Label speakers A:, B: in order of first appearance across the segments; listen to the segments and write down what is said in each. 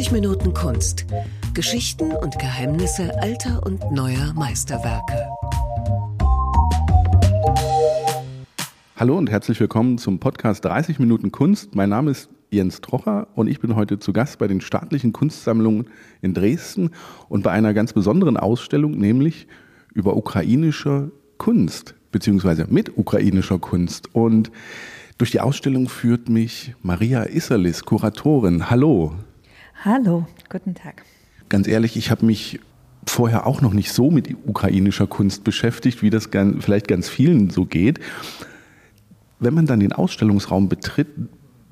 A: 30 Minuten Kunst. Geschichten und Geheimnisse alter und neuer Meisterwerke.
B: Hallo und herzlich willkommen zum Podcast 30 Minuten Kunst. Mein Name ist Jens Trocher und ich bin heute zu Gast bei den staatlichen Kunstsammlungen in Dresden und bei einer ganz besonderen Ausstellung, nämlich über ukrainische Kunst, beziehungsweise mit ukrainischer Kunst. Und durch die Ausstellung führt mich Maria Isserlis, Kuratorin. Hallo.
C: Hallo, guten Tag.
B: Ganz ehrlich, ich habe mich vorher auch noch nicht so mit ukrainischer Kunst beschäftigt, wie das vielleicht ganz vielen so geht. Wenn man dann den Ausstellungsraum betritt,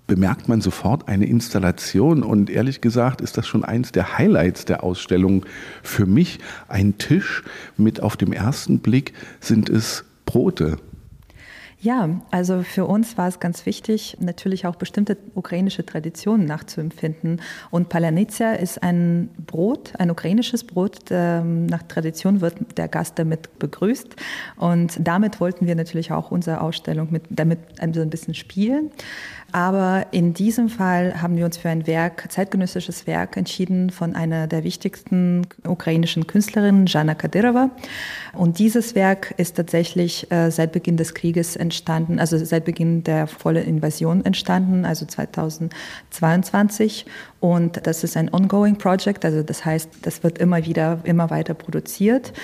B: bemerkt man sofort eine Installation und ehrlich gesagt ist das schon eins der Highlights der Ausstellung für mich. Ein Tisch mit auf dem ersten Blick sind es Brote.
C: Ja, also für uns war es ganz wichtig, natürlich auch bestimmte ukrainische Traditionen nachzuempfinden. Und Palanitsa ist ein Brot, ein ukrainisches Brot. Ähm, nach Tradition wird der Gast damit begrüßt. Und damit wollten wir natürlich auch unsere Ausstellung mit, damit ein bisschen spielen. Aber in diesem Fall haben wir uns für ein Werk, zeitgenössisches Werk entschieden von einer der wichtigsten ukrainischen Künstlerinnen, Jana Kadyrova. Und dieses Werk ist tatsächlich äh, seit Beginn des Krieges entstanden, also seit Beginn der vollen Invasion entstanden, also 2022. Und das ist ein ongoing Project, also das heißt, das wird immer wieder, immer weiter produziert.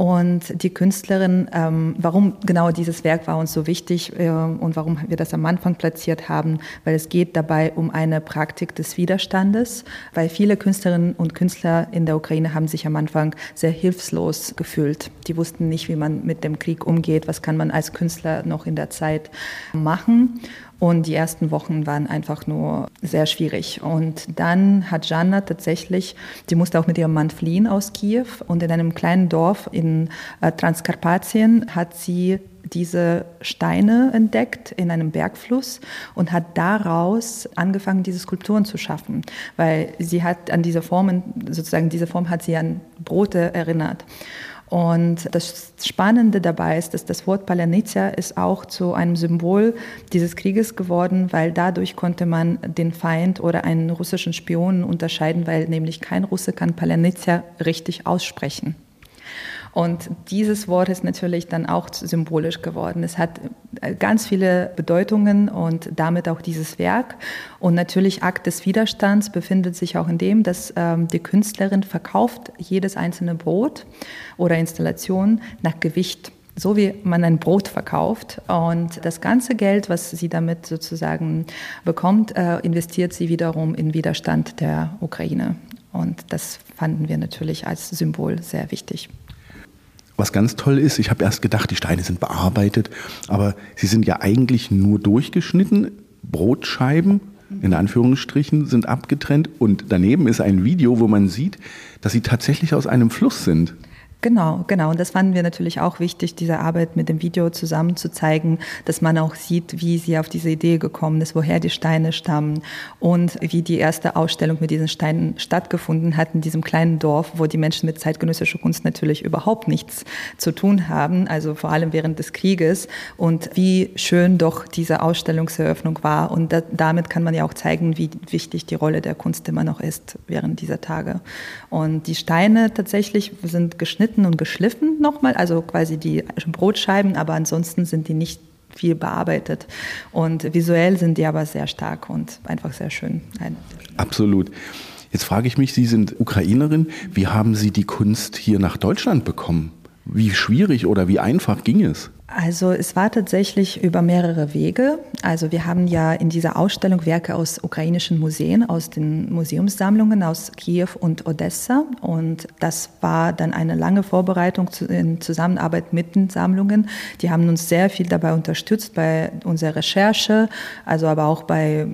C: Und die Künstlerin, ähm, warum genau dieses Werk war uns so wichtig äh, und warum wir das am Anfang platziert haben, weil es geht dabei um eine Praktik des Widerstandes, weil viele Künstlerinnen und Künstler in der Ukraine haben sich am Anfang sehr hilflos gefühlt. Die wussten nicht, wie man mit dem Krieg umgeht, was kann man als Künstler noch in der Zeit machen. Und die ersten Wochen waren einfach nur sehr schwierig. Und dann hat Jana tatsächlich, sie musste auch mit ihrem Mann fliehen aus Kiew und in einem kleinen Dorf in äh, Transkarpatien hat sie diese Steine entdeckt in einem Bergfluss und hat daraus angefangen, diese Skulpturen zu schaffen, weil sie hat an diese Formen, sozusagen diese Form hat sie an Brote erinnert. Und das Spannende dabei ist, dass das Wort Palanitsa ist auch zu einem Symbol dieses Krieges geworden, weil dadurch konnte man den Feind oder einen russischen Spion unterscheiden, weil nämlich kein Russe kann Palanitsa richtig aussprechen. Und dieses Wort ist natürlich dann auch symbolisch geworden. Es hat äh, ganz viele Bedeutungen und damit auch dieses Werk. Und natürlich Akt des Widerstands befindet sich auch in dem, dass ähm, die Künstlerin verkauft jedes einzelne Brot oder Installation nach Gewicht so wie man ein Brot verkauft. Und das ganze Geld, was sie damit sozusagen bekommt, äh, investiert sie wiederum in Widerstand der Ukraine. Und das fanden wir natürlich als Symbol sehr wichtig.
B: Was ganz toll ist, ich habe erst gedacht, die Steine sind bearbeitet, aber sie sind ja eigentlich nur durchgeschnitten. Brotscheiben, in Anführungsstrichen, sind abgetrennt und daneben ist ein Video, wo man sieht, dass sie tatsächlich aus einem Fluss sind.
C: Genau, genau. Und das fanden wir natürlich auch wichtig, diese Arbeit mit dem Video zusammen zu zeigen, dass man auch sieht, wie sie auf diese Idee gekommen ist, woher die Steine stammen und wie die erste Ausstellung mit diesen Steinen stattgefunden hat in diesem kleinen Dorf, wo die Menschen mit zeitgenössischer Kunst natürlich überhaupt nichts zu tun haben, also vor allem während des Krieges und wie schön doch diese Ausstellungseröffnung war. Und da, damit kann man ja auch zeigen, wie wichtig die Rolle der Kunst immer noch ist während dieser Tage. Und die Steine tatsächlich sind geschnitten und geschliffen nochmal, also quasi die Brotscheiben, aber ansonsten sind die nicht viel bearbeitet. Und visuell sind die aber sehr stark und einfach sehr schön.
B: Absolut. Jetzt frage ich mich, Sie sind Ukrainerin. Wie haben Sie die Kunst hier nach Deutschland bekommen? Wie schwierig oder wie einfach ging es?
C: Also es war tatsächlich über mehrere Wege. Also wir haben ja in dieser Ausstellung Werke aus ukrainischen Museen, aus den Museumssammlungen aus Kiew und Odessa. Und das war dann eine lange Vorbereitung in Zusammenarbeit mit den Sammlungen. Die haben uns sehr viel dabei unterstützt bei unserer Recherche, also aber auch bei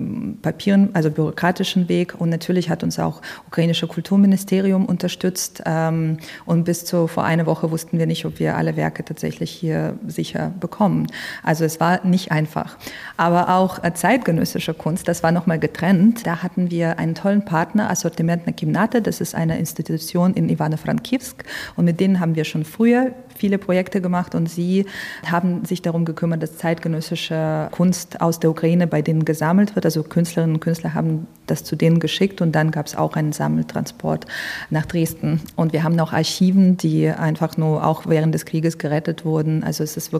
C: Papieren, also bürokratischen Weg. Und natürlich hat uns auch ukrainische Kulturministerium unterstützt. Ähm, und bis zu vor einer Woche wussten wir nicht, ob wir alle Werke tatsächlich hier sich sicher bekommen. Also es war nicht einfach. Aber auch äh, zeitgenössische Kunst, das war nochmal getrennt. Da hatten wir einen tollen Partner, Assortiment na Kimnate, das ist eine Institution in Ivano-Frankivsk und mit denen haben wir schon früher viele Projekte gemacht und sie haben sich darum gekümmert, dass zeitgenössische Kunst aus der Ukraine bei denen gesammelt wird. Also Künstlerinnen und Künstler haben das zu denen geschickt und dann gab es auch einen Sammeltransport nach Dresden. Und wir haben noch Archiven, die einfach nur auch während des Krieges gerettet wurden. Also es ist wirklich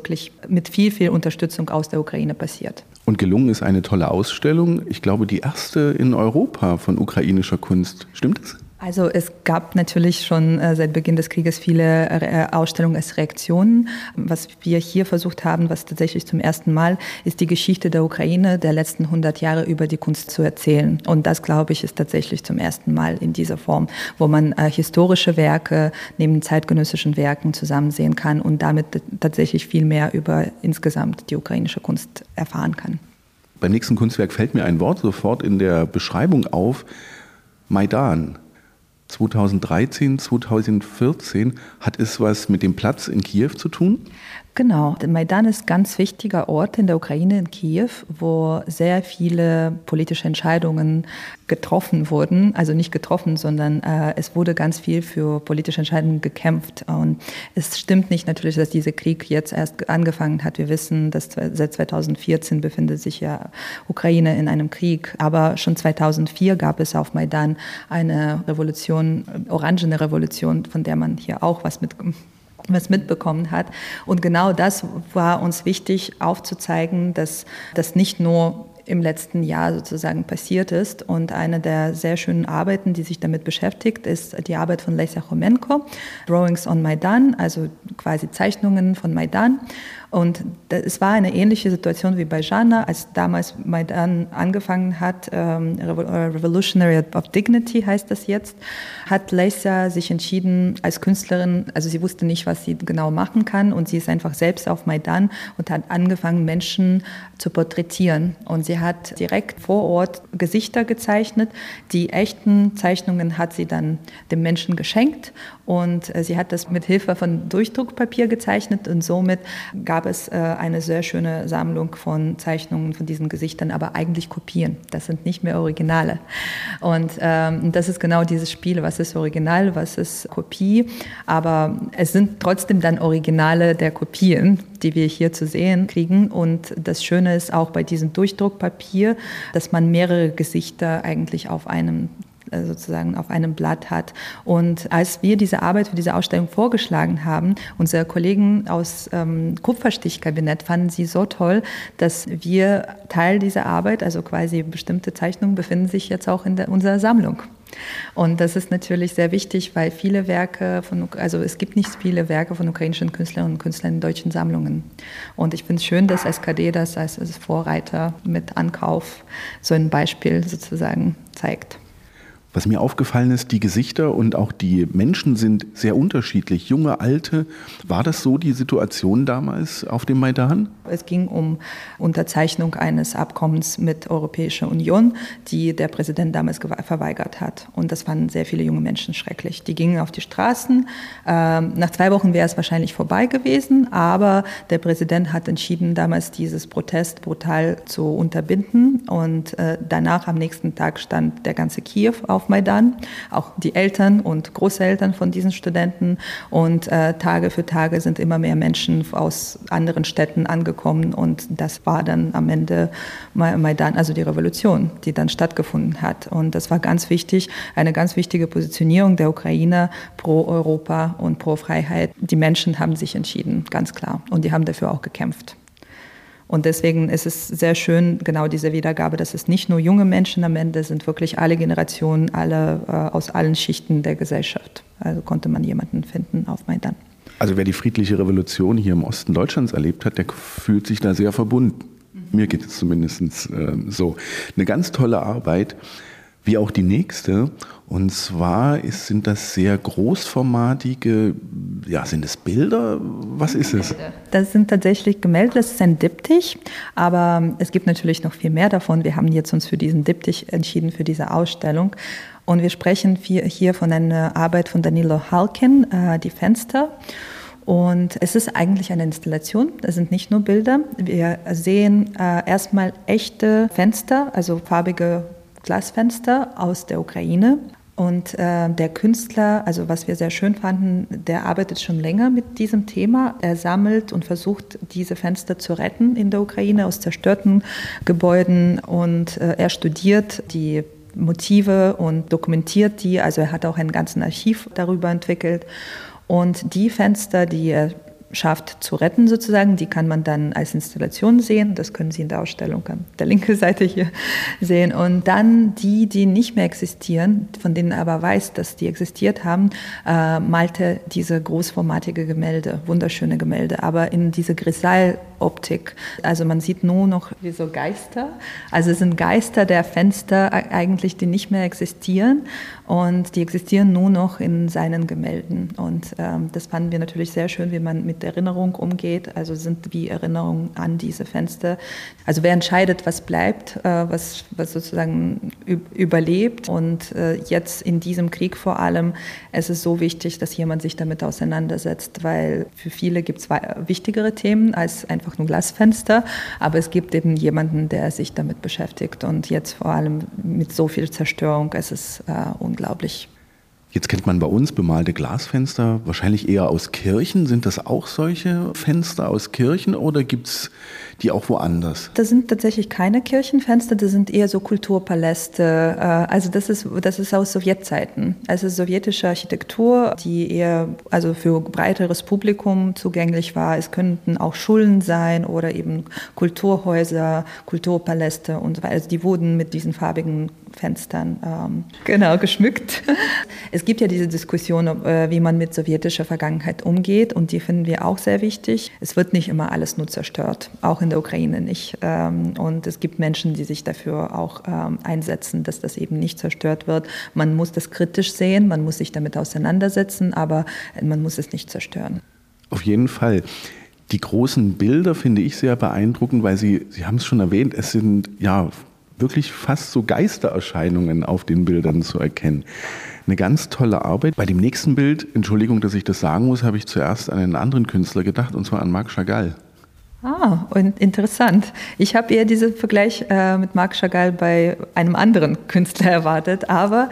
C: mit viel, viel Unterstützung aus der Ukraine passiert.
B: Und gelungen ist eine tolle Ausstellung. Ich glaube, die erste in Europa von ukrainischer Kunst. Stimmt das?
C: Also es gab natürlich schon äh, seit Beginn des Krieges viele äh, Ausstellungen als Reaktionen. Was wir hier versucht haben, was tatsächlich zum ersten Mal ist, die Geschichte der Ukraine der letzten 100 Jahre über die Kunst zu erzählen. Und das, glaube ich, ist tatsächlich zum ersten Mal in dieser Form, wo man äh, historische Werke neben zeitgenössischen Werken zusammen sehen kann und damit tatsächlich viel mehr über insgesamt die ukrainische Kunst erfahren kann.
B: Beim nächsten Kunstwerk fällt mir ein Wort sofort in der Beschreibung auf, Maidan. 2013, 2014. Hat es was mit dem Platz in Kiew zu tun?
C: Genau, der Maidan ist ein ganz wichtiger Ort in der Ukraine, in Kiew, wo sehr viele politische Entscheidungen getroffen wurden. Also nicht getroffen, sondern äh, es wurde ganz viel für politische Entscheidungen gekämpft. Und es stimmt nicht natürlich, dass dieser Krieg jetzt erst angefangen hat. Wir wissen, dass seit 2014 befindet sich ja Ukraine in einem Krieg. Aber schon 2004 gab es auf Maidan eine Revolution, orangene Revolution, von der man hier auch was mit was mitbekommen hat. Und genau das war uns wichtig aufzuzeigen, dass das nicht nur im letzten Jahr sozusagen passiert ist. Und eine der sehr schönen Arbeiten, die sich damit beschäftigt, ist die Arbeit von Lesia Chomenko, Drawings on Maidan, also quasi Zeichnungen von Maidan. Und es war eine ähnliche Situation wie bei Jana, als damals Maidan angefangen hat, ähm, äh, Revolutionary of Dignity heißt das jetzt, hat Leisa sich entschieden als Künstlerin, also sie wusste nicht, was sie genau machen kann und sie ist einfach selbst auf Maidan und hat angefangen, Menschen zu porträtieren. Und sie hat direkt vor Ort Gesichter gezeichnet. Die echten Zeichnungen hat sie dann dem Menschen geschenkt und äh, sie hat das mit Hilfe von Durchdruckpapier gezeichnet und somit gab es äh, eine sehr schöne Sammlung von Zeichnungen von diesen Gesichtern, aber eigentlich Kopien. Das sind nicht mehr Originale. Und ähm, das ist genau dieses Spiel, was ist Original, was ist Kopie. Aber es sind trotzdem dann Originale der Kopien, die wir hier zu sehen kriegen. Und das Schöne ist auch bei diesem Durchdruckpapier, dass man mehrere Gesichter eigentlich auf einem sozusagen auf einem Blatt hat. Und als wir diese Arbeit für diese Ausstellung vorgeschlagen haben, unsere Kollegen aus ähm, Kupferstichkabinett fanden sie so toll, dass wir Teil dieser Arbeit, also quasi bestimmte Zeichnungen, befinden sich jetzt auch in der, unserer Sammlung. Und das ist natürlich sehr wichtig, weil viele Werke von, also es gibt nicht viele Werke von ukrainischen Künstlerinnen und Künstlern in deutschen Sammlungen. Und ich finde es schön, dass SKD das als Vorreiter mit Ankauf so ein Beispiel sozusagen zeigt.
B: Was mir aufgefallen ist, die Gesichter und auch die Menschen sind sehr unterschiedlich. Junge, alte. War das so die Situation damals auf dem Maidan?
C: Es ging um Unterzeichnung eines Abkommens mit Europäischer Union, die der Präsident damals verweigert hat. Und das fanden sehr viele junge Menschen schrecklich. Die gingen auf die Straßen. Ähm, nach zwei Wochen wäre es wahrscheinlich vorbei gewesen, aber der Präsident hat entschieden, damals dieses Protest brutal zu unterbinden. Und äh, danach am nächsten Tag stand der ganze Kiew auf Maidan, auch die Eltern und Großeltern von diesen Studenten. Und äh, Tage für Tage sind immer mehr Menschen aus anderen Städten angekommen. Und das war dann am Ende Maidan, also die Revolution, die dann stattgefunden hat. Und das war ganz wichtig, eine ganz wichtige Positionierung der Ukrainer pro Europa und pro Freiheit. Die Menschen haben sich entschieden, ganz klar. Und die haben dafür auch gekämpft. Und deswegen ist es sehr schön, genau diese Wiedergabe, dass es nicht nur junge Menschen am Ende sind, wirklich alle Generationen, alle äh, aus allen Schichten der Gesellschaft. Also konnte man jemanden finden auf Maidan.
B: Also wer die friedliche Revolution hier im Osten Deutschlands erlebt hat, der fühlt sich da sehr verbunden. Mir geht es zumindest äh, so. Eine ganz tolle Arbeit wie auch die nächste. Und zwar ist, sind das sehr großformatige, ja, sind es Bilder? Was ist es?
C: Das sind tatsächlich Gemälde, das ist ein Diptych, aber es gibt natürlich noch viel mehr davon. Wir haben jetzt uns für diesen Diptych entschieden, für diese Ausstellung. Und wir sprechen hier von einer Arbeit von Danilo Halkin, äh, die Fenster. Und es ist eigentlich eine Installation, es sind nicht nur Bilder. Wir sehen äh, erstmal echte Fenster, also farbige Glasfenster aus der Ukraine. Und äh, der Künstler, also was wir sehr schön fanden, der arbeitet schon länger mit diesem Thema. Er sammelt und versucht, diese Fenster zu retten in der Ukraine aus zerstörten Gebäuden. Und äh, er studiert die Motive und dokumentiert die. Also er hat auch ein ganzes Archiv darüber entwickelt. Und die Fenster, die er schafft zu retten sozusagen. Die kann man dann als Installation sehen. Das können Sie in der Ausstellung an der linken Seite hier sehen. Und dann die, die nicht mehr existieren, von denen aber weiß, dass die existiert haben, äh, malte diese großformatige Gemälde, wunderschöne Gemälde, aber in diese Grisal-Optik. Also man sieht nur noch wie so Geister. Also es sind Geister der Fenster eigentlich, die nicht mehr existieren und die existieren nur noch in seinen Gemälden. Und ähm, das fanden wir natürlich sehr schön, wie man mit Erinnerung umgeht. Also sind wie Erinnerungen an diese Fenster. Also wer entscheidet, was bleibt, äh, was, was sozusagen überlebt. Und äh, jetzt in diesem Krieg vor allem, es ist so wichtig, dass jemand sich damit auseinandersetzt, weil für viele gibt es wichtigere Themen als einfach nur Glasfenster. Aber es gibt eben jemanden, der sich damit beschäftigt. Und jetzt vor allem mit so viel Zerstörung, es ist äh, unglaublich.
B: Jetzt kennt man bei uns bemalte Glasfenster, wahrscheinlich eher aus Kirchen. Sind das auch solche Fenster aus Kirchen oder gibt es die auch woanders?
C: Das sind tatsächlich keine Kirchenfenster, das sind eher so Kulturpaläste. Äh, also das ist, das ist aus Sowjetzeiten. Also sowjetische Architektur, die eher also für breiteres Publikum zugänglich war. Es könnten auch Schulen sein oder eben Kulturhäuser, Kulturpaläste und so weiter. Also die wurden mit diesen farbigen Fenstern ähm, genau geschmückt. Es gibt ja diese Diskussion, äh, wie man mit sowjetischer Vergangenheit umgeht und die finden wir auch sehr wichtig. Es wird nicht immer alles nur zerstört, auch in der Ukraine nicht. Ähm, und es gibt Menschen, die sich dafür auch ähm, einsetzen, dass das eben nicht zerstört wird. Man muss das kritisch sehen, man muss sich damit auseinandersetzen, aber man muss es nicht zerstören.
B: Auf jeden Fall. Die großen Bilder finde ich sehr beeindruckend, weil Sie, Sie haben es schon erwähnt, es sind ja wirklich fast so Geistererscheinungen auf den Bildern zu erkennen. Eine ganz tolle Arbeit. Bei dem nächsten Bild, Entschuldigung, dass ich das sagen muss, habe ich zuerst an einen anderen Künstler gedacht, und zwar an Marc Chagall.
C: Ah, und interessant. Ich habe eher diesen Vergleich äh, mit Marc Chagall bei einem anderen Künstler erwartet, aber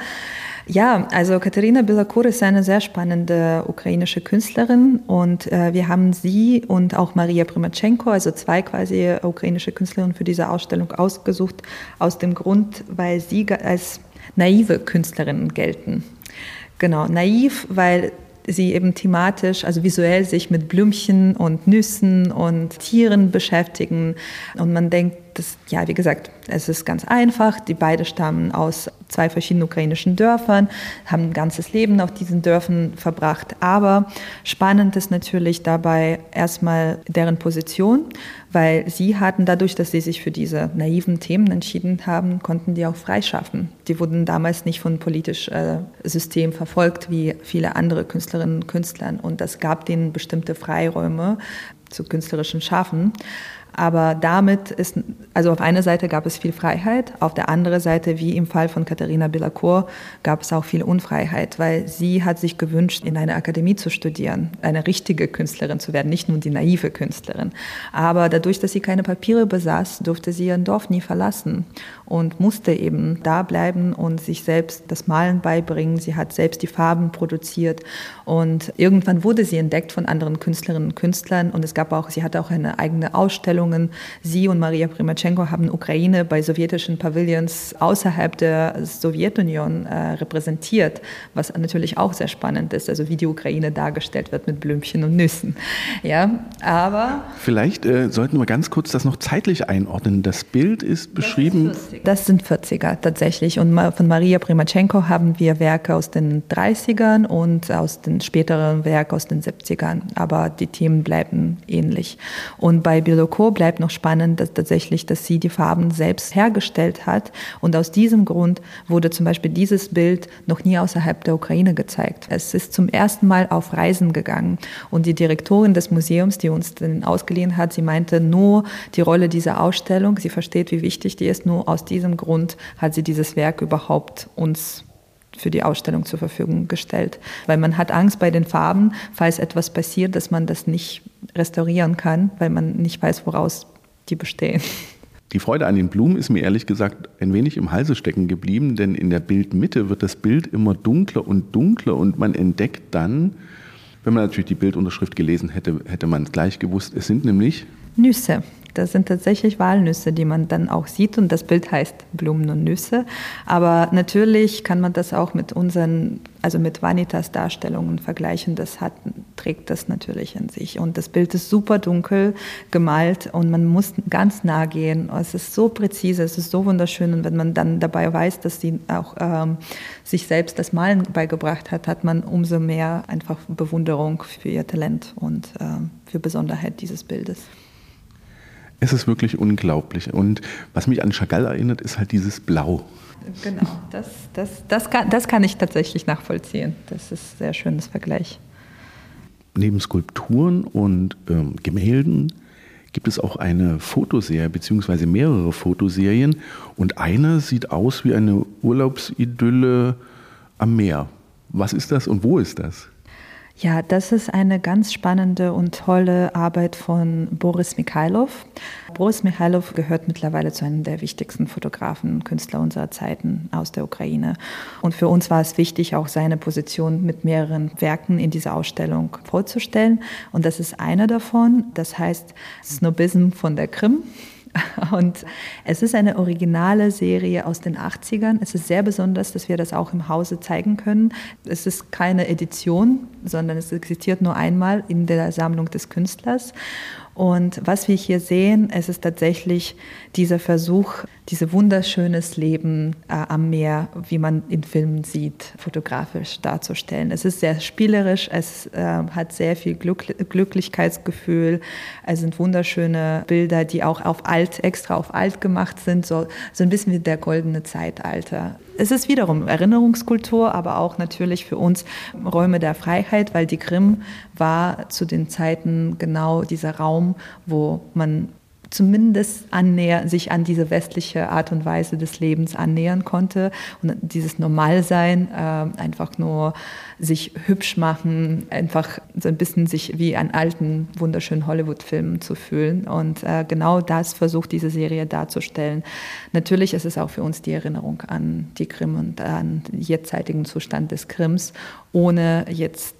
C: ja, also Katharina Bilakur ist eine sehr spannende ukrainische Künstlerin und äh, wir haben sie und auch Maria Primachenko, also zwei quasi ukrainische Künstlerinnen für diese Ausstellung ausgesucht, aus dem Grund, weil sie als naive Künstlerinnen gelten. Genau, naiv, weil sie eben thematisch, also visuell sich mit Blümchen und Nüssen und Tieren beschäftigen. Und man denkt, das, ja, wie gesagt, es ist ganz einfach. Die beiden stammen aus zwei verschiedenen ukrainischen Dörfern, haben ein ganzes Leben auf diesen Dörfern verbracht. Aber spannend ist natürlich dabei erstmal deren Position, weil sie hatten dadurch, dass sie sich für diese naiven Themen entschieden haben, konnten die auch freischaffen. Die wurden damals nicht von politischem äh, System verfolgt wie viele andere Künstlerinnen und Künstler. Und das gab denen bestimmte Freiräume zu künstlerischen Schaffen. Aber damit ist, also auf einer Seite gab es viel Freiheit, auf der anderen Seite, wie im Fall von Katharina Billacourt, gab es auch viel Unfreiheit, weil sie hat sich gewünscht, in einer Akademie zu studieren, eine richtige Künstlerin zu werden, nicht nur die naive Künstlerin. Aber dadurch, dass sie keine Papiere besaß, durfte sie ihren Dorf nie verlassen und musste eben da bleiben und sich selbst das Malen beibringen. Sie hat selbst die Farben produziert und irgendwann wurde sie entdeckt von anderen Künstlerinnen und Künstlern und es gab auch, sie hatte auch eine eigene Ausstellung. Sie und Maria Primachenko haben Ukraine bei sowjetischen Pavillons außerhalb der Sowjetunion äh, repräsentiert, was natürlich auch sehr spannend ist, also wie die Ukraine dargestellt wird mit Blümchen und Nüssen. Ja, aber
B: vielleicht äh, sollten wir ganz kurz das noch zeitlich einordnen. Das Bild ist beschrieben.
C: Das sind 40er tatsächlich. Und von Maria Primachenko haben wir Werke aus den 30ern und aus den späteren Werken aus den 70ern. Aber die Themen bleiben ähnlich. Und bei Biloco bleibt noch spannend, dass tatsächlich, dass sie die Farben selbst hergestellt hat. Und aus diesem Grund wurde zum Beispiel dieses Bild noch nie außerhalb der Ukraine gezeigt. Es ist zum ersten Mal auf Reisen gegangen. Und die Direktorin des Museums, die uns den ausgeliehen hat, sie meinte nur die Rolle dieser Ausstellung. Sie versteht, wie wichtig die ist, nur aus diesem Grund hat sie dieses Werk überhaupt uns für die Ausstellung zur Verfügung gestellt. Weil man hat Angst bei den Farben, falls etwas passiert, dass man das nicht restaurieren kann, weil man nicht weiß, woraus die bestehen.
B: Die Freude an den Blumen ist mir ehrlich gesagt ein wenig im Halse stecken geblieben, denn in der Bildmitte wird das Bild immer dunkler und dunkler und man entdeckt dann, wenn man natürlich die Bildunterschrift gelesen hätte, hätte man es gleich gewusst. Es sind nämlich
C: Nüsse. Das sind tatsächlich Walnüsse, die man dann auch sieht und das Bild heißt Blumen und Nüsse. Aber natürlich kann man das auch mit unseren, also mit Vanitas Darstellungen vergleichen. Das hat, trägt das natürlich in sich. Und das Bild ist super dunkel gemalt und man muss ganz nah gehen. Es ist so präzise, es ist so wunderschön. Und wenn man dann dabei weiß, dass sie auch ähm, sich selbst das Malen beigebracht hat, hat man umso mehr einfach Bewunderung für ihr Talent und äh, für Besonderheit dieses Bildes.
B: Es ist wirklich unglaublich. Und was mich an Chagall erinnert, ist halt dieses Blau.
C: Genau, das, das, das, kann, das kann ich tatsächlich nachvollziehen. Das ist ein sehr schönes Vergleich.
B: Neben Skulpturen und ähm, Gemälden gibt es auch eine Fotoserie beziehungsweise mehrere Fotoserien und eine sieht aus wie eine Urlaubsidylle am Meer. Was ist das und wo ist das?
C: Ja, das ist eine ganz spannende und tolle Arbeit von Boris Mikhailov. Boris Mikhailov gehört mittlerweile zu einem der wichtigsten Fotografen und Künstler unserer Zeiten aus der Ukraine. Und für uns war es wichtig, auch seine Position mit mehreren Werken in dieser Ausstellung vorzustellen. Und das ist einer davon, das heißt Snobism von der Krim. Und es ist eine originale Serie aus den 80ern. Es ist sehr besonders, dass wir das auch im Hause zeigen können. Es ist keine Edition, sondern es existiert nur einmal in der Sammlung des Künstlers. Und was wir hier sehen, es ist tatsächlich dieser Versuch, dieses wunderschönes Leben äh, am Meer, wie man in Filmen sieht, fotografisch darzustellen. Es ist sehr spielerisch, es äh, hat sehr viel Glück Glücklichkeitsgefühl, es sind wunderschöne Bilder, die auch auf alt, extra auf alt gemacht sind, so, so ein bisschen wie der goldene Zeitalter. Es ist wiederum Erinnerungskultur, aber auch natürlich für uns Räume der Freiheit, weil die Krim war zu den Zeiten genau dieser Raum, wo man zumindest annäher, sich an diese westliche Art und Weise des Lebens annähern konnte und dieses Normalsein, äh, einfach nur sich hübsch machen, einfach so ein bisschen sich wie an alten, wunderschönen Hollywood-Filmen zu fühlen. Und äh, genau das versucht diese Serie darzustellen. Natürlich ist es auch für uns die Erinnerung an die Krim und an den jetzigen Zustand des Krims, ohne jetzt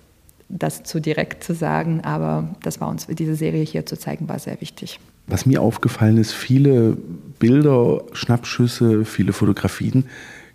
C: das zu direkt zu sagen, aber das war uns, diese Serie hier zu zeigen, war sehr wichtig.
B: Was mir aufgefallen ist, viele Bilder, Schnappschüsse, viele Fotografien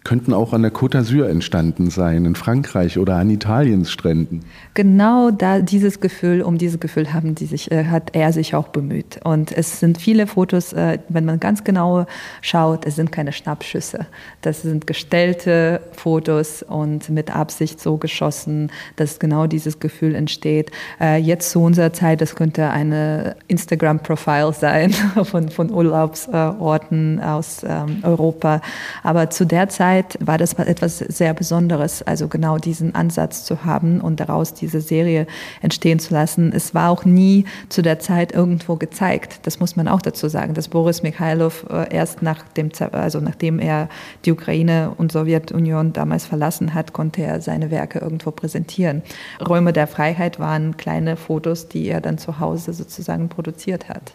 B: könnten auch an der Côte d'Azur entstanden sein, in Frankreich oder an Italiens Stränden.
C: Genau da dieses Gefühl, um dieses Gefühl haben die sich, äh, hat er sich auch bemüht. Und es sind viele Fotos, äh, wenn man ganz genau schaut, es sind keine Schnappschüsse. Das sind gestellte Fotos und mit Absicht so geschossen, dass genau dieses Gefühl entsteht. Äh, jetzt zu unserer Zeit, das könnte eine Instagram-Profile sein von, von Urlaubsorten aus ähm, Europa. Aber zu der Zeit Zeit war das etwas sehr Besonderes, also genau diesen Ansatz zu haben und daraus diese Serie entstehen zu lassen. Es war auch nie zu der Zeit irgendwo gezeigt. Das muss man auch dazu sagen, dass Boris Mikhailov äh, erst nach dem, also nachdem er die Ukraine und Sowjetunion damals verlassen hat, konnte er seine Werke irgendwo präsentieren. Räume der Freiheit waren kleine Fotos, die er dann zu Hause sozusagen produziert hat.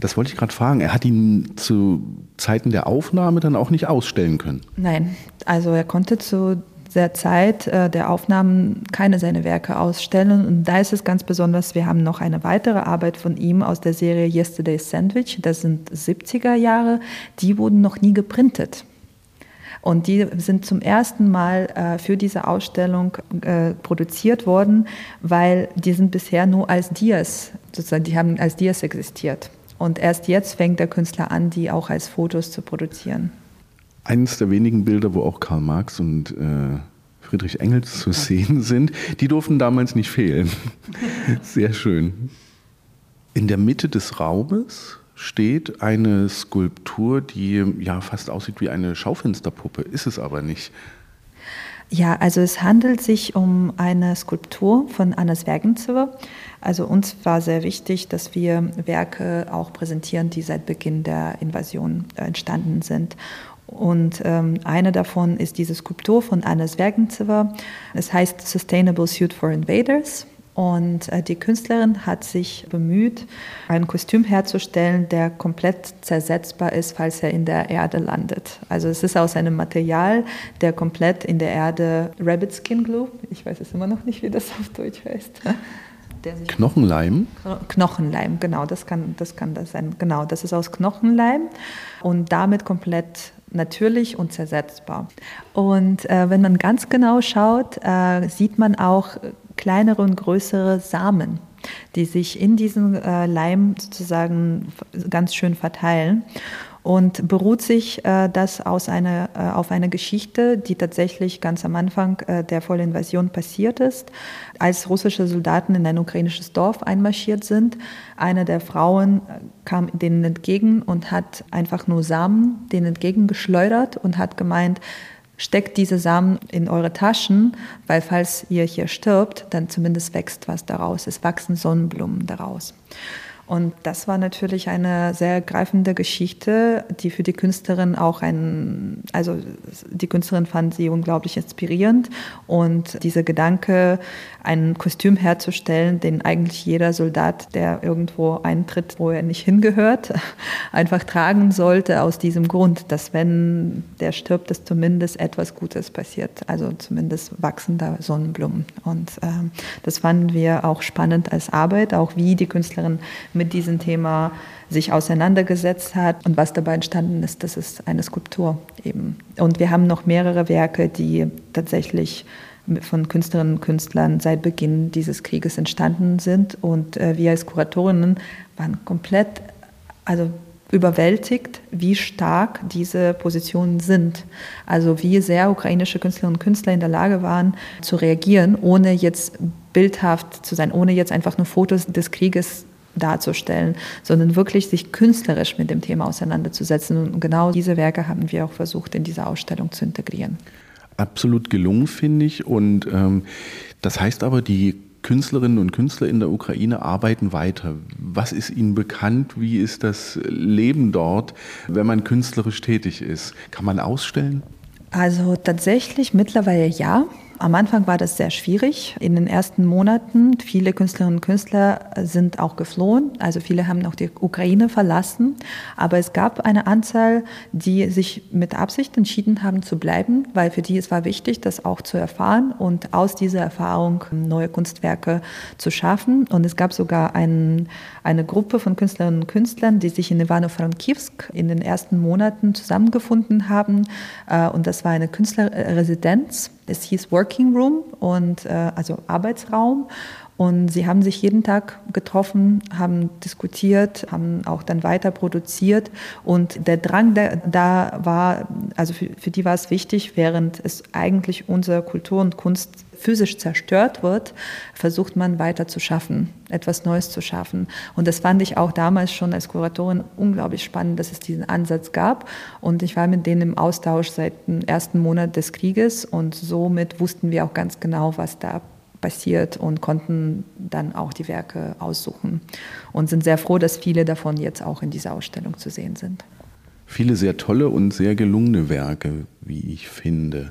B: Das wollte ich gerade fragen. Er hat ihn zu Zeiten der Aufnahme dann auch nicht ausstellen können.
C: Nein, also er konnte zu der Zeit äh, der Aufnahmen keine seiner Werke ausstellen. Und da ist es ganz besonders, wir haben noch eine weitere Arbeit von ihm aus der Serie Yesterday's Sandwich. Das sind 70er Jahre. Die wurden noch nie geprintet. Und die sind zum ersten Mal äh, für diese Ausstellung äh, produziert worden, weil die sind bisher nur als Dias, sozusagen, die haben als Dias existiert. Und erst jetzt fängt der Künstler an, die auch als Fotos zu produzieren.
B: Eines der wenigen Bilder, wo auch Karl Marx und äh, Friedrich Engels zu sehen sind, die durften damals nicht fehlen. Sehr schön. In der Mitte des Raumes steht eine Skulptur, die ja fast aussieht wie eine Schaufensterpuppe, ist es aber nicht.
C: Ja, also es handelt sich um eine Skulptur von Annas Wergenzwer. Also uns war sehr wichtig, dass wir Werke auch präsentieren, die seit Beginn der Invasion äh, entstanden sind. Und ähm, eine davon ist diese Skulptur von Annas Wergenzwer. Es heißt Sustainable Suit for Invaders. Und äh, die Künstlerin hat sich bemüht, ein Kostüm herzustellen, der komplett zersetzbar ist, falls er in der Erde landet. Also es ist aus einem Material, der komplett in der Erde Rabbit Skin Glue, ich weiß es immer noch nicht, wie das auf Deutsch heißt.
B: Knochenleim?
C: Knochenleim, genau, das kann, das kann das sein. Genau, das ist aus Knochenleim und damit komplett natürlich und zersetzbar. Und äh, wenn man ganz genau schaut, äh, sieht man auch kleinere und größere Samen, die sich in diesem äh, Leim sozusagen ganz schön verteilen und beruht sich äh, das aus einer, äh, auf einer Geschichte, die tatsächlich ganz am Anfang äh, der Vollinvasion passiert ist, als russische Soldaten in ein ukrainisches Dorf einmarschiert sind. Eine der Frauen äh, kam denen entgegen und hat einfach nur Samen denen entgegengeschleudert und hat gemeint, steckt diese Samen in eure Taschen, weil falls ihr hier stirbt, dann zumindest wächst was daraus. Es wachsen Sonnenblumen daraus. Und das war natürlich eine sehr greifende Geschichte, die für die Künstlerin auch ein, also die Künstlerin fand sie unglaublich inspirierend und dieser Gedanke, ein Kostüm herzustellen, den eigentlich jeder Soldat, der irgendwo eintritt, wo er nicht hingehört, einfach tragen sollte aus diesem Grund, dass wenn der stirbt, dass zumindest etwas Gutes passiert, also zumindest wachsender Sonnenblumen. Und äh, das fanden wir auch spannend als Arbeit, auch wie die Künstlerin mit diesem Thema sich auseinandergesetzt hat und was dabei entstanden ist, das ist eine Skulptur eben. Und wir haben noch mehrere Werke, die tatsächlich von Künstlerinnen und Künstlern seit Beginn dieses Krieges entstanden sind. Und äh, wir als Kuratorinnen waren komplett, also überwältigt, wie stark diese Positionen sind. Also wie sehr ukrainische Künstlerinnen und Künstler in der Lage waren zu reagieren, ohne jetzt bildhaft zu sein, ohne jetzt einfach nur Fotos des Krieges darzustellen, sondern wirklich sich künstlerisch mit dem Thema auseinanderzusetzen. Und genau diese Werke haben wir auch versucht, in diese Ausstellung zu integrieren.
B: Absolut gelungen, finde ich. Und ähm, das heißt aber, die Künstlerinnen und Künstler in der Ukraine arbeiten weiter. Was ist ihnen bekannt? Wie ist das Leben dort, wenn man künstlerisch tätig ist? Kann man ausstellen?
C: Also tatsächlich mittlerweile ja. Am Anfang war das sehr schwierig. In den ersten Monaten, viele Künstlerinnen und Künstler sind auch geflohen. Also viele haben auch die Ukraine verlassen. Aber es gab eine Anzahl, die sich mit Absicht entschieden haben zu bleiben, weil für die es war wichtig, das auch zu erfahren und aus dieser Erfahrung neue Kunstwerke zu schaffen. Und es gab sogar ein, eine Gruppe von Künstlerinnen und Künstlern, die sich in Ivano-Frankivsk in den ersten Monaten zusammengefunden haben. Äh, und das war eine Künstlerresidenz es hieß Working Room und äh, also Arbeitsraum. Und sie haben sich jeden Tag getroffen, haben diskutiert, haben auch dann weiter produziert. Und der Drang da, da war, also für, für die war es wichtig, während es eigentlich unsere Kultur und Kunst physisch zerstört wird, versucht man weiter zu schaffen, etwas Neues zu schaffen. Und das fand ich auch damals schon als Kuratorin unglaublich spannend, dass es diesen Ansatz gab. Und ich war mit denen im Austausch seit dem ersten Monat des Krieges und somit wussten wir auch ganz genau, was da passiert und konnten dann auch die Werke aussuchen und sind sehr froh, dass viele davon jetzt auch in dieser Ausstellung zu sehen sind.
B: Viele sehr tolle und sehr gelungene Werke, wie ich finde.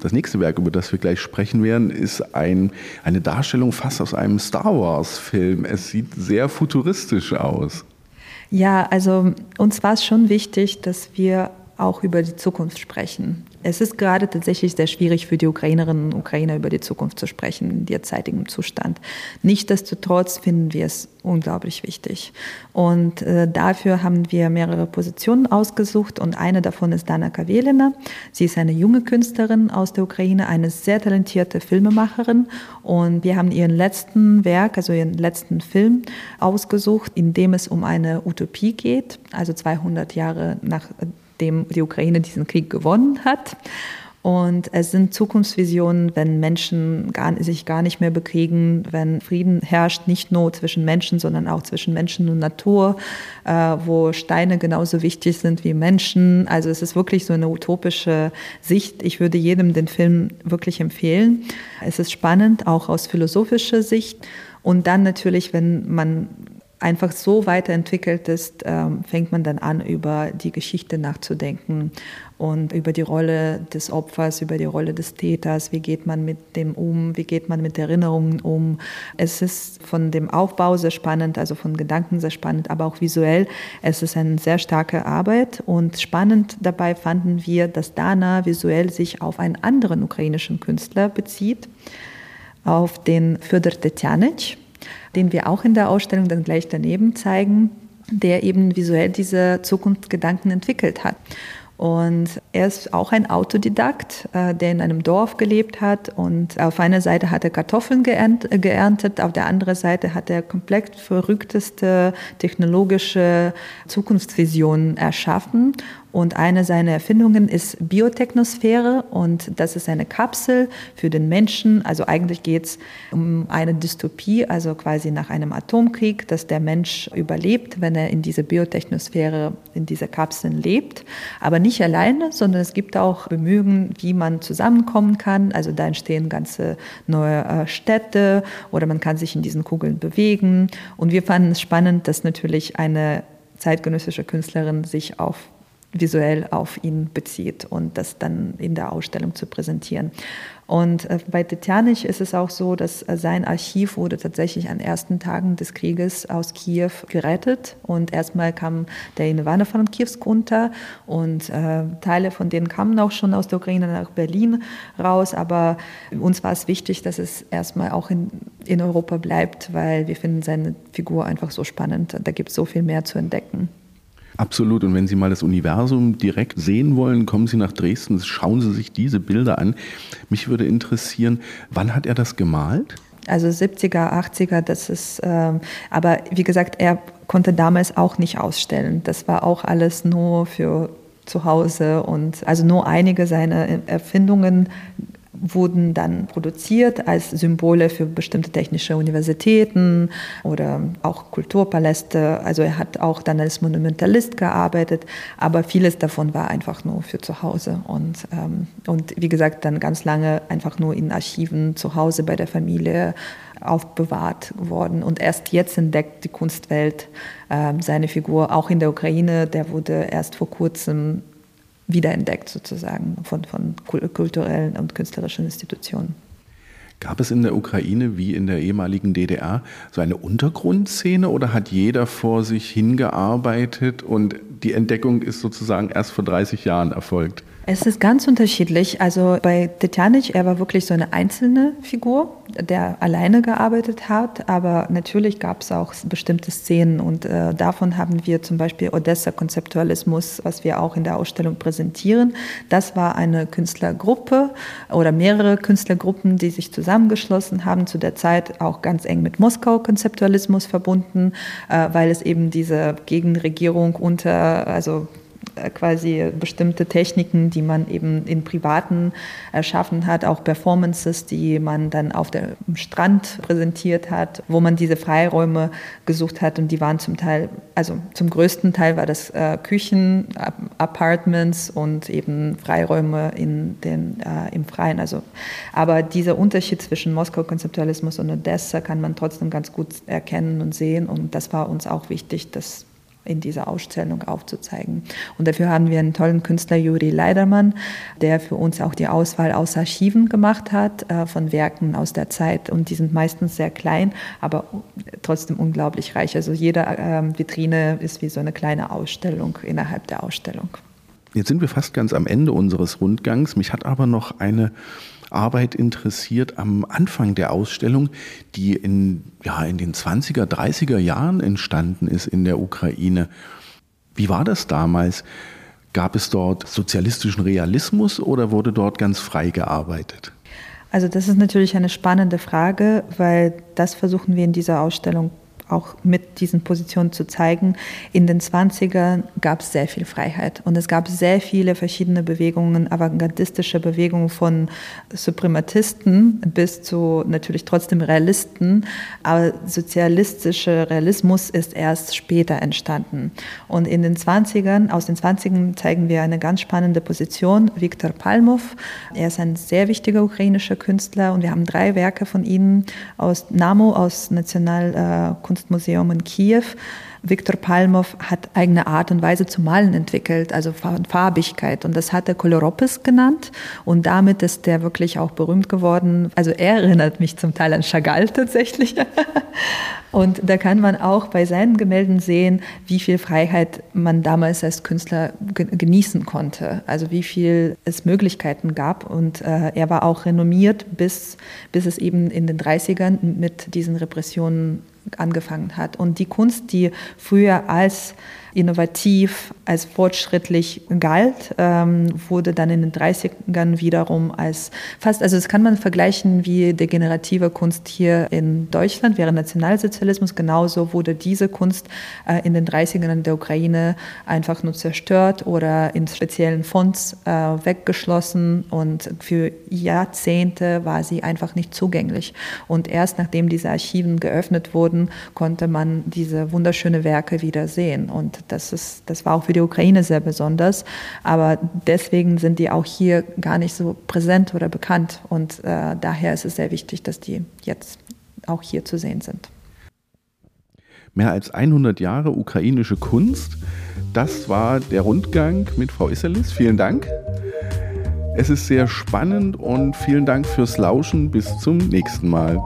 B: Das nächste Werk, über das wir gleich sprechen werden, ist ein, eine Darstellung fast aus einem Star Wars-Film. Es sieht sehr futuristisch aus.
C: Ja, also uns war es schon wichtig, dass wir auch über die Zukunft sprechen. Es ist gerade tatsächlich sehr schwierig für die Ukrainerinnen und Ukrainer über die Zukunft zu sprechen in derzeitigem Zustand. Nichtsdestotrotz finden wir es unglaublich wichtig. Und äh, dafür haben wir mehrere Positionen ausgesucht und eine davon ist Dana Kavelina. Sie ist eine junge Künstlerin aus der Ukraine, eine sehr talentierte Filmemacherin und wir haben ihren letzten Werk, also ihren letzten Film ausgesucht, in dem es um eine Utopie geht, also 200 Jahre nach nachdem die Ukraine diesen Krieg gewonnen hat. Und es sind Zukunftsvisionen, wenn Menschen gar, sich gar nicht mehr bekriegen, wenn Frieden herrscht, nicht nur zwischen Menschen, sondern auch zwischen Menschen und Natur, äh, wo Steine genauso wichtig sind wie Menschen. Also es ist wirklich so eine utopische Sicht. Ich würde jedem den Film wirklich empfehlen. Es ist spannend, auch aus philosophischer Sicht. Und dann natürlich, wenn man einfach so weiterentwickelt ist, ähm, fängt man dann an, über die Geschichte nachzudenken und über die Rolle des Opfers, über die Rolle des Täters, wie geht man mit dem um, wie geht man mit Erinnerungen um. Es ist von dem Aufbau sehr spannend, also von Gedanken sehr spannend, aber auch visuell. Es ist eine sehr starke Arbeit und spannend dabei fanden wir, dass Dana visuell sich auf einen anderen ukrainischen Künstler bezieht, auf den Fyodor Tetjanic den wir auch in der Ausstellung dann gleich daneben zeigen, der eben visuell diese Zukunftsgedanken entwickelt hat. Und er ist auch ein Autodidakt, äh, der in einem Dorf gelebt hat. Und auf einer Seite hat er Kartoffeln geerntet, auf der anderen Seite hat er komplett verrückteste technologische Zukunftsvisionen erschaffen. Und eine seiner Erfindungen ist Biotechnosphäre und das ist eine Kapsel für den Menschen. Also eigentlich geht es um eine Dystopie, also quasi nach einem Atomkrieg, dass der Mensch überlebt, wenn er in dieser Biotechnosphäre, in dieser Kapsel lebt. Aber nicht alleine, sondern es gibt auch Bemühungen, wie man zusammenkommen kann. Also da entstehen ganze neue äh, Städte oder man kann sich in diesen Kugeln bewegen. Und wir fanden es spannend, dass natürlich eine zeitgenössische Künstlerin sich auf visuell auf ihn bezieht und das dann in der Ausstellung zu präsentieren. Und äh, bei Tetjanich ist es auch so, dass äh, sein Archiv wurde tatsächlich an ersten Tagen des Krieges aus Kiew gerettet. Und erstmal kam der in von Kiewsk unter und äh, Teile von denen kamen auch schon aus der Ukraine nach Berlin raus. Aber uns war es wichtig, dass es erstmal auch in, in Europa bleibt, weil wir finden seine Figur einfach so spannend. Da gibt es so viel mehr zu entdecken.
B: Absolut. Und wenn Sie mal das Universum direkt sehen wollen, kommen Sie nach Dresden, schauen Sie sich diese Bilder an. Mich würde interessieren, wann hat er das gemalt?
C: Also 70er, 80er, das ist, ähm, aber wie gesagt, er konnte damals auch nicht ausstellen. Das war auch alles nur für zu Hause und also nur einige seiner Erfindungen wurden dann produziert als Symbole für bestimmte technische Universitäten oder auch Kulturpaläste. Also er hat auch dann als Monumentalist gearbeitet, aber vieles davon war einfach nur für zu Hause und, ähm, und wie gesagt dann ganz lange einfach nur in Archiven zu Hause bei der Familie aufbewahrt worden. Und erst jetzt entdeckt die Kunstwelt äh, seine Figur, auch in der Ukraine. Der wurde erst vor kurzem wiederentdeckt sozusagen von, von kulturellen und künstlerischen Institutionen.
B: Gab es in der Ukraine wie in der ehemaligen DDR so eine Untergrundszene oder hat jeder vor sich hingearbeitet und die Entdeckung ist sozusagen erst vor 30 Jahren erfolgt?
C: Es ist ganz unterschiedlich. Also bei Tetjanic, er war wirklich so eine einzelne Figur, der alleine gearbeitet hat, aber natürlich gab es auch bestimmte Szenen und äh, davon haben wir zum Beispiel Odessa-Konzeptualismus, was wir auch in der Ausstellung präsentieren. Das war eine Künstlergruppe oder mehrere Künstlergruppen, die sich zusammengeschlossen haben, zu der Zeit auch ganz eng mit Moskau-Konzeptualismus verbunden, äh, weil es eben diese Gegenregierung unter, also quasi bestimmte Techniken, die man eben in Privaten erschaffen hat, auch Performances, die man dann auf dem Strand präsentiert hat, wo man diese Freiräume gesucht hat und die waren zum Teil, also zum größten Teil war das äh, Küchen, Apartments und eben Freiräume in den, äh, im Freien. Also, aber dieser Unterschied zwischen Moskau-Konzeptualismus und Odessa kann man trotzdem ganz gut erkennen und sehen und das war uns auch wichtig, dass in dieser Ausstellung aufzuzeigen. Und dafür haben wir einen tollen Künstler, Juri Leidermann, der für uns auch die Auswahl aus Archiven gemacht hat, äh, von Werken aus der Zeit. Und die sind meistens sehr klein, aber trotzdem unglaublich reich. Also jede ähm, Vitrine ist wie so eine kleine Ausstellung innerhalb der Ausstellung.
B: Jetzt sind wir fast ganz am Ende unseres Rundgangs. Mich hat aber noch eine Arbeit interessiert am Anfang der Ausstellung, die in, ja, in den 20er, 30er Jahren entstanden ist in der Ukraine. Wie war das damals? Gab es dort sozialistischen Realismus oder wurde dort ganz frei gearbeitet?
C: Also das ist natürlich eine spannende Frage, weil das versuchen wir in dieser Ausstellung auch mit diesen Positionen zu zeigen. In den 20ern gab es sehr viel Freiheit und es gab sehr viele verschiedene Bewegungen, avantgardistische Bewegungen von Suprematisten bis zu natürlich trotzdem Realisten. Aber sozialistischer Realismus ist erst später entstanden. Und in den 20ern, aus den 20ern zeigen wir eine ganz spannende Position. Viktor Palmov, er ist ein sehr wichtiger ukrainischer Künstler und wir haben drei Werke von ihm aus NAMO, aus Nationalkunst Kunstmuseum in Kiew. Viktor Palmov hat eigene Art und Weise zu malen entwickelt, also Farbigkeit. Und das hat er Coloropis genannt. Und damit ist der wirklich auch berühmt geworden. Also er erinnert mich zum Teil an Chagall tatsächlich. Und da kann man auch bei seinen Gemälden sehen, wie viel Freiheit man damals als Künstler genießen konnte. Also wie viel es Möglichkeiten gab. Und äh, er war auch renommiert, bis, bis es eben in den 30ern mit diesen Repressionen angefangen hat. Und die Kunst, die früher als innovativ, als fortschrittlich galt, ähm, wurde dann in den 30ern wiederum als fast, also das kann man vergleichen wie degenerative Kunst hier in Deutschland während Nationalsozialismus. Genauso wurde diese Kunst äh, in den 30ern in der Ukraine einfach nur zerstört oder in speziellen Fonds äh, weggeschlossen und für Jahrzehnte war sie einfach nicht zugänglich. Und erst nachdem diese Archiven geöffnet wurden, konnte man diese wunderschöne Werke wieder sehen. Und das, ist, das war auch für die Ukraine sehr besonders. Aber deswegen sind die auch hier gar nicht so präsent oder bekannt. Und äh, daher ist es sehr wichtig, dass die jetzt auch hier zu sehen sind.
B: Mehr als 100 Jahre ukrainische Kunst. Das war der Rundgang mit Frau Isserlis. Vielen Dank. Es ist sehr spannend und vielen Dank fürs Lauschen. Bis zum nächsten Mal.